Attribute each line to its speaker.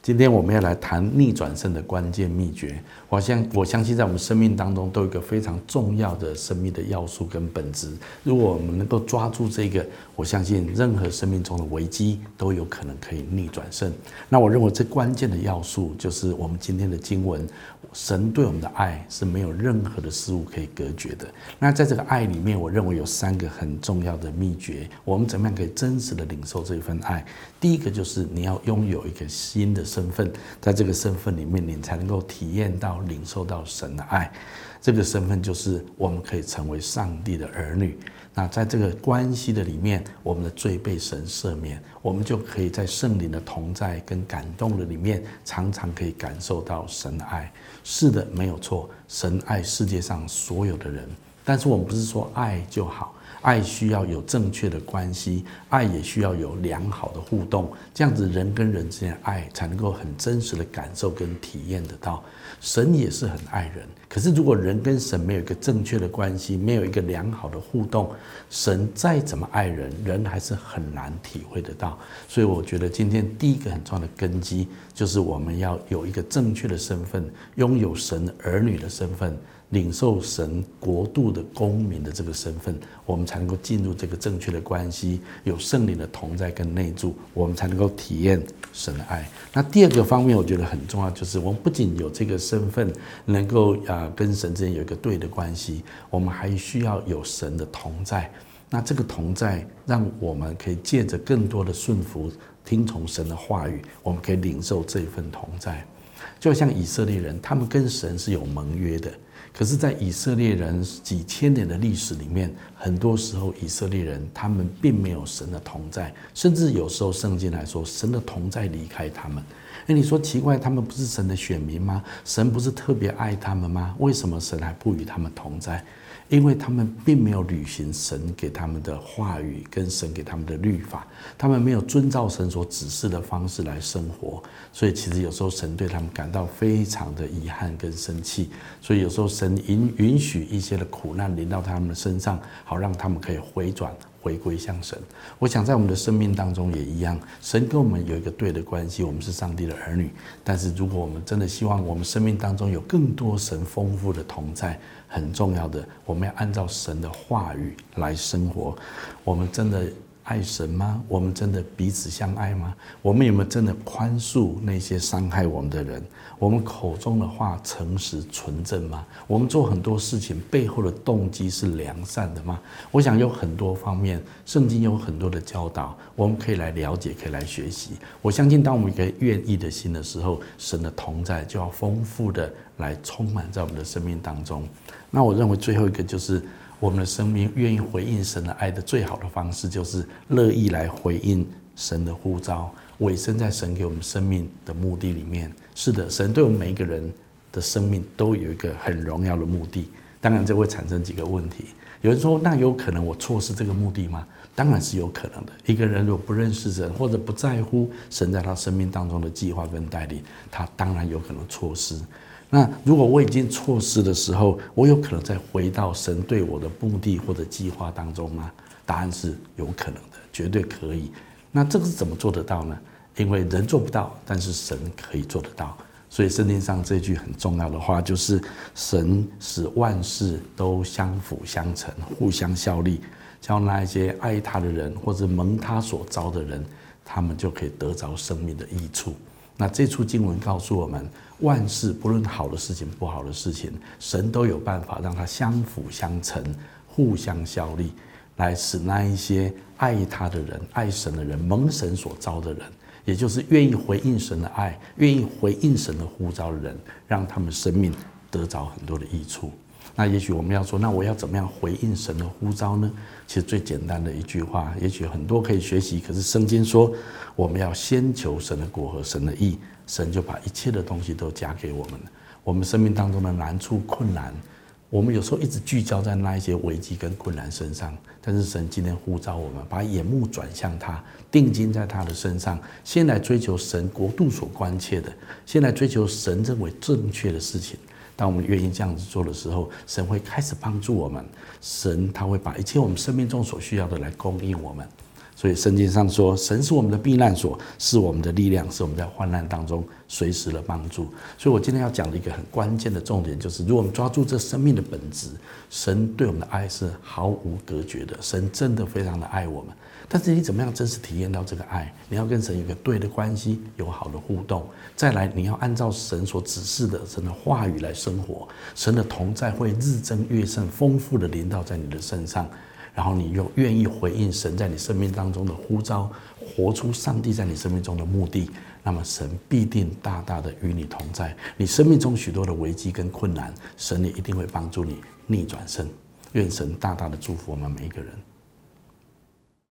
Speaker 1: 今天我们要来谈逆转胜的关键秘诀。我相我相信，在我们生命当中都有一个非常重要的生命的要素跟本质。如果我们能够抓住这个，我相信任何生命中的危机都有可能可以逆转胜。那我认为这关键的要素就是我们今天的经文，神对我们的爱是没有任何的事物可以隔绝的。那在这个爱里面，我认为有三个很重要的秘诀。我们怎么样可以真实的领受这份爱？第一个就是你要拥有一个新的身份，在这个身份里面，你才能够体验到、领受到神的爱。这个身份就是我们可以成为上帝的儿女。那在这个关系的里面，我们的罪被神赦免，我们就可以在圣灵的同在跟感动的里面，常常可以感受到神的爱。是的，没有错，神爱世界上所有的人。但是我们不是说爱就好。爱需要有正确的关系，爱也需要有良好的互动，这样子人跟人之间的爱才能够很真实的感受跟体验得到。神也是很爱人，可是如果人跟神没有一个正确的关系，没有一个良好的互动，神再怎么爱人，人还是很难体会得到。所以我觉得今天第一个很重要的根基，就是我们要有一个正确的身份，拥有神儿女的身份。领受神国度的公民的这个身份，我们才能够进入这个正确的关系，有圣灵的同在跟内住，我们才能够体验神的爱。那第二个方面，我觉得很重要，就是我们不仅有这个身份，能够啊跟神之间有一个对的关系，我们还需要有神的同在。那这个同在，让我们可以借着更多的顺服、听从神的话语，我们可以领受这一份同在。就像以色列人，他们跟神是有盟约的。可是，在以色列人几千年的历史里面，很多时候以色列人他们并没有神的同在，甚至有时候圣经来说，神的同在离开他们。那你说奇怪，他们不是神的选民吗？神不是特别爱他们吗？为什么神还不与他们同在？因为他们并没有履行神给他们的话语，跟神给他们的律法，他们没有遵照神所指示的方式来生活，所以其实有时候神对他们感到非常的遗憾跟生气，所以有时候神允允许一些的苦难临到他们的身上，好让他们可以回转。回归向神，我想在我们的生命当中也一样，神跟我们有一个对的关系，我们是上帝的儿女。但是如果我们真的希望我们生命当中有更多神丰富的同在，很重要的，我们要按照神的话语来生活。我们真的。爱神吗？我们真的彼此相爱吗？我们有没有真的宽恕那些伤害我们的人？我们口中的话诚实纯正吗？我们做很多事情背后的动机是良善的吗？我想有很多方面，圣经有很多的教导，我们可以来了解，可以来学习。我相信，当我们一个愿意的心的时候，神的同在就要丰富的来充满在我们的生命当中。那我认为最后一个就是。我们的生命愿意回应神的爱的最好的方式，就是乐意来回应神的呼召，委身在神给我们生命的目的里面。是的，神对我们每一个人的生命都有一个很荣耀的目的。当然，这会产生几个问题。有人说，那有可能我错失这个目的吗？当然是有可能的。一个人如果不认识神，或者不在乎神在他生命当中的计划跟带领，他当然有可能错失。那如果我已经错失的时候，我有可能再回到神对我的目的或者计划当中吗？答案是有可能的，绝对可以。那这个是怎么做得到呢？因为人做不到，但是神可以做得到。所以圣经上这句很重要的话就是：神使万事都相辅相成，互相效力，叫那一些爱他的人或者蒙他所招的人，他们就可以得着生命的益处。那这处经文告诉我们，万事不论好的事情、不好的事情，神都有办法让它相辅相成、互相效力，来使那一些爱他的人、爱神的人、蒙神所招的人，也就是愿意回应神的爱、愿意回应神的呼召的人，让他们生命得着很多的益处。那也许我们要说，那我要怎么样回应神的呼召呢？其实最简单的一句话，也许很多可以学习。可是圣经说，我们要先求神的果和神的义，神就把一切的东西都加给我们了。我们生命当中的难处、困难，我们有时候一直聚焦在那一些危机跟困难身上。但是神今天呼召我们，把眼目转向他，定睛在他的身上，先来追求神国度所关切的，先来追求神认为正确的事情。当我们愿意这样子做的时候，神会开始帮助我们。神他会把一切我们生命中所需要的来供应我们。所以圣经上说，神是我们的避难所，是我们的力量，是我们在患难当中随时的帮助。所以我今天要讲的一个很关键的重点，就是如果我们抓住这生命的本质，神对我们的爱是毫无隔绝的，神真的非常的爱我们。但是你怎么样真实体验到这个爱？你要跟神有个对的关系，有好的互动。再来，你要按照神所指示的神的话语来生活，神的同在会日增月盛，丰富的临到在你的身上。然后你又愿意回应神在你生命当中的呼召，活出上帝在你生命中的目的，那么神必定大大的与你同在。你生命中许多的危机跟困难，神也一定会帮助你逆转身。愿神大大的祝福我们每一个人。